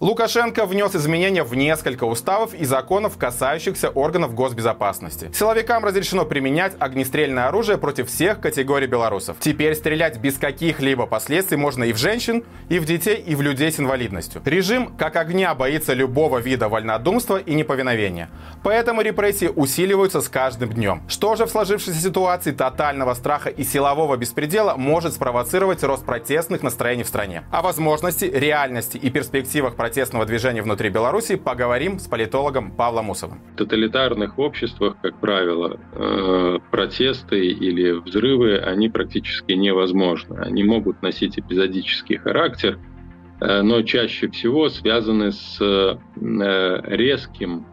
Лукашенко внес изменения в несколько уставов и законов, касающихся органов госбезопасности. Силовикам разрешено применять огнестрельное оружие против всех категорий белорусов. Теперь стрелять без каких-либо последствий можно и в женщин, и в детей, и в людей с инвалидностью. Режим как огня боится любого вида вольнодумства и неповиновения. Поэтому репрессии усиливаются с каждым днем. Что же в сложившейся ситуации тотального страха и силового беспредела может спровоцировать рост протестных настроений в стране? О возможности, реальности и перспективах протестного движения внутри Беларуси поговорим с политологом Павлом Усовым. В тоталитарных обществах, как правило, э, протесты или взрывы, они практически невозможны. Они могут носить эпизодический характер, э, но чаще всего связаны с э, резким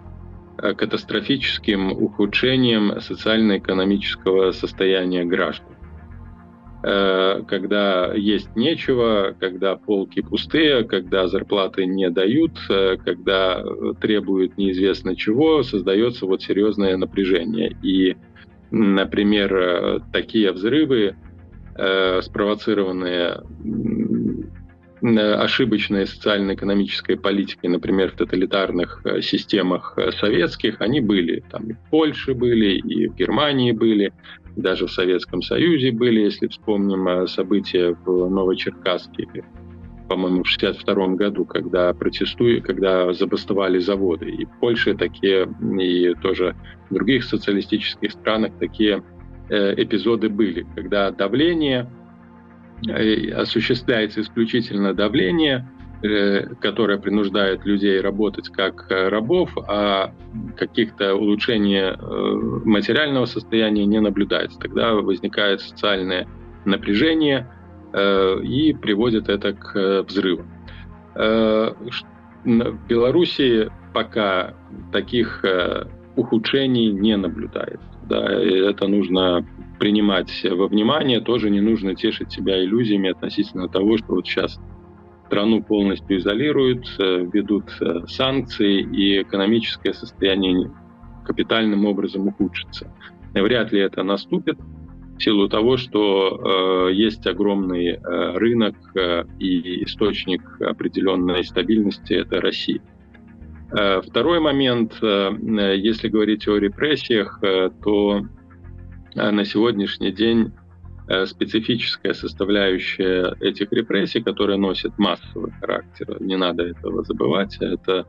катастрофическим ухудшением социально-экономического состояния граждан. Э, когда есть нечего, когда полки пустые, когда зарплаты не дают, э, когда требуют неизвестно чего, создается вот серьезное напряжение. И, например, э, такие взрывы, спровоцированные ошибочной социально-экономической политикой, например, в тоталитарных системах советских, они были. Там и в Польше были, и в Германии были даже в Советском Союзе были, если вспомним э, события в Новочеркасске, по-моему, в 1962 году, когда протестуют, когда забастовали заводы. И в Польше такие, и тоже в других социалистических странах такие э, эпизоды были, когда давление, э, осуществляется исключительно давление, которая принуждает людей работать как э, рабов, а каких-то улучшений э, материального состояния не наблюдается. Тогда возникает социальное напряжение и приводит это к взрывам. В Беларуси пока таких ухудшений не наблюдается. Да, это нужно принимать во внимание, тоже не нужно тешить себя иллюзиями относительно того, что вот сейчас страну полностью изолируют, ведут э, санкции, и экономическое состояние капитальным образом ухудшится. Вряд ли это наступит в силу того, что э, есть огромный э, рынок э, и источник определенной стабильности – это Россия. Э, второй момент, э, если говорить о репрессиях, э, то э, на сегодняшний день Э, специфическая составляющая этих репрессий, которая носит массовый характер. Не надо этого забывать. Это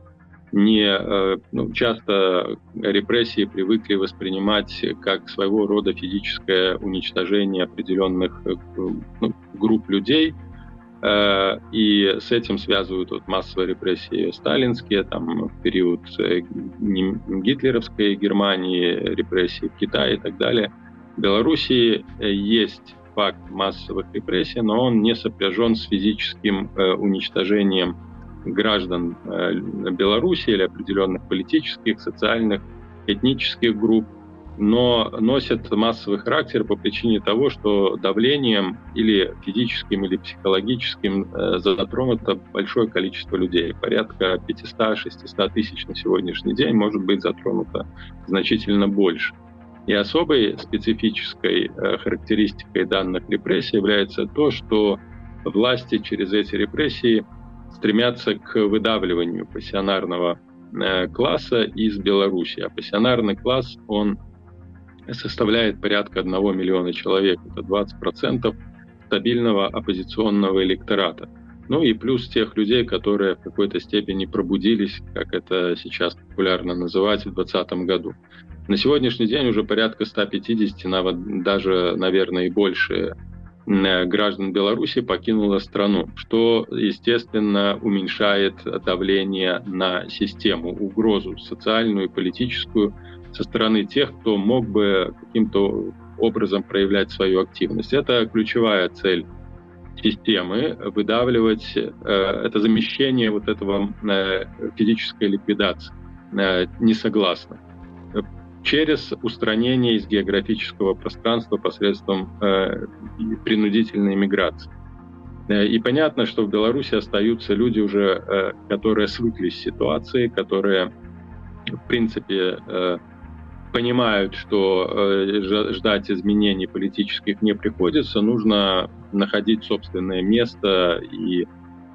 не э, ну, часто репрессии привыкли воспринимать как своего рода физическое уничтожение определенных э, ну, групп людей, и с этим связывают вот массовые репрессии сталинские, там в период гитлеровской Германии, репрессии в Китае и так далее – в Белоруссии э, есть факт массовых репрессий, но он не сопряжен с физическим э, уничтожением граждан э, Беларуси или определенных политических, социальных, этнических групп, но носит массовый характер по причине того, что давлением или физическим, или психологическим э, затронуто большое количество людей. Порядка 500-600 тысяч на сегодняшний день может быть затронуто значительно больше. И особой специфической э, характеристикой данных репрессий является то, что власти через эти репрессии стремятся к выдавливанию пассионарного э, класса из Беларуси. А пассионарный класс, он составляет порядка 1 миллиона человек. Это 20% стабильного оппозиционного электората. Ну и плюс тех людей, которые в какой-то степени пробудились, как это сейчас популярно называть, в 2020 году. На сегодняшний день уже порядка 150, даже, наверное, и больше э, граждан Беларуси покинуло страну, что, естественно, уменьшает давление на систему, угрозу социальную и политическую со стороны тех, кто мог бы каким-то образом проявлять свою активность. Это ключевая цель системы выдавливать э, это замещение вот этого э, физической ликвидации э, несогласных через устранение из географического пространства посредством э, принудительной миграции. Э, и понятно, что в Беларуси остаются люди уже, э, которые свыклись с ситуацией, которые, в принципе, э, понимают, что э, ждать изменений политических не приходится, нужно находить собственное место и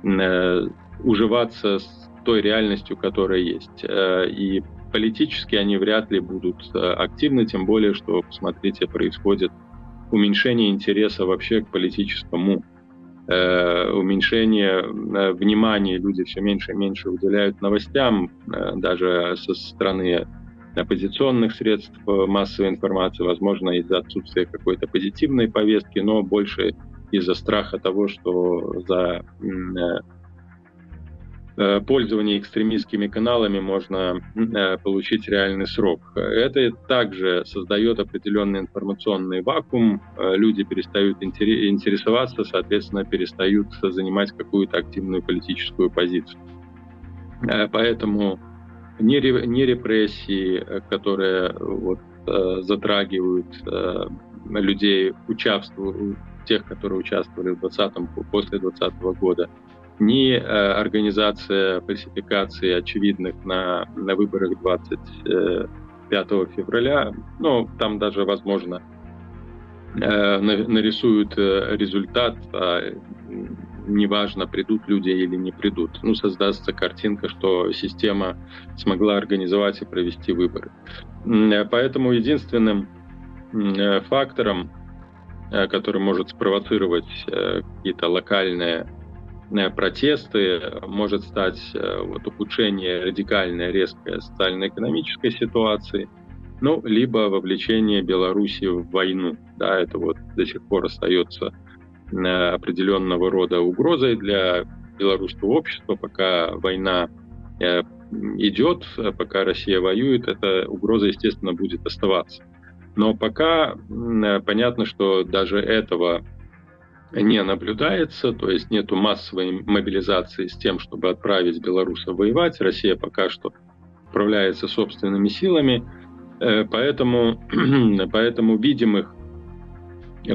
э, уживаться с той реальностью, которая есть. И политически они вряд ли будут активны, тем более, что, посмотрите, происходит уменьшение интереса вообще к политическому Э, уменьшение э, внимания, люди все меньше и меньше уделяют новостям, э, даже со стороны оппозиционных средств массовой информации, возможно, из-за отсутствия какой-то позитивной повестки, но больше из-за страха того, что за Э, пользования экстремистскими каналами можно э, получить реальный срок. Это также создает определенный информационный вакуум, э, люди перестают интересоваться, соответственно, перестают занимать какую-то активную политическую позицию. Поэтому не репрессии, которые вот, затрагивают людей, участвуют, тех, которые участвовали в 20 после 2020 года, ни э, организация фальсификации очевидных на, на выборах 25 февраля, ну, там даже, возможно, э, нарисуют э, результат, а неважно, придут люди или не придут. Ну, создастся картинка, что система смогла организовать и провести выборы. Поэтому единственным фактором, который может спровоцировать какие-то локальные Э, протесты, может стать э, вот, ухудшение радикальной, резкой социально-экономической ситуации, ну, либо вовлечение Беларуси в войну. Да, это вот до сих пор остается э, определенного рода угрозой для белорусского общества, пока война идет, пока Россия воюет, эта угроза, естественно, будет оставаться. Но пока понятно, что даже этого не наблюдается, то есть нету массовой мобилизации с тем, чтобы отправить белорусов воевать. Россия пока что справляется собственными силами, э, поэтому, поэтому видимых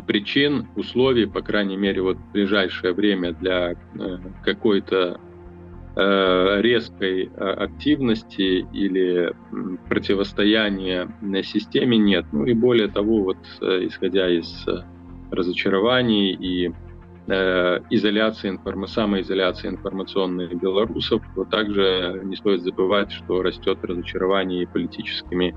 причин, условий, по крайней мере, вот в ближайшее время для э, какой-то э, резкой активности или противостояния на системе нет. Ну и более того, вот исходя из разочарований и э, изоляции, информ... самоизоляции информационной белорусов. Но также не стоит забывать, что растет разочарование политическими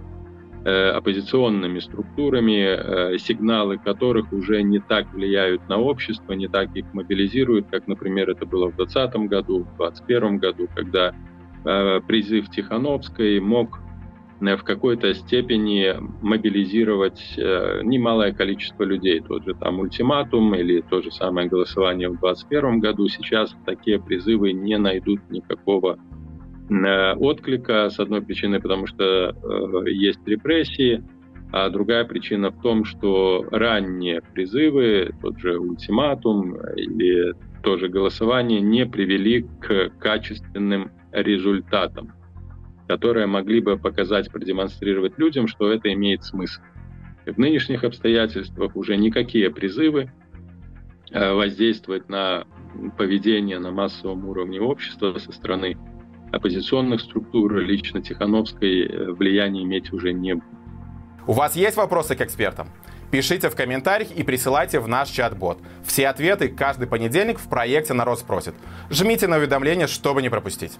э, оппозиционными структурами, э, сигналы которых уже не так влияют на общество, не так их мобилизируют, как, например, это было в 2020 году, в 2021 году, когда э, призыв Тихановской мог в какой-то степени мобилизировать э, немалое количество людей. Тот же там ультиматум или то же самое голосование в 2021 году. Сейчас такие призывы не найдут никакого э, отклика. С одной причины, потому что есть репрессии, а другая причина в том, что ранние призывы, тот же ультиматум или тоже голосование не привели к качественным результатам которые могли бы показать, продемонстрировать людям, что это имеет смысл. В нынешних обстоятельствах уже никакие призывы э, воздействовать на поведение на массовом уровне общества со стороны оппозиционных структур, лично Тихановской, э, влияния иметь уже не будет. У вас есть вопросы к экспертам? Пишите в комментариях и присылайте в наш чат-бот. Все ответы каждый понедельник в проекте «Народ спросит». Жмите на уведомления, чтобы не пропустить.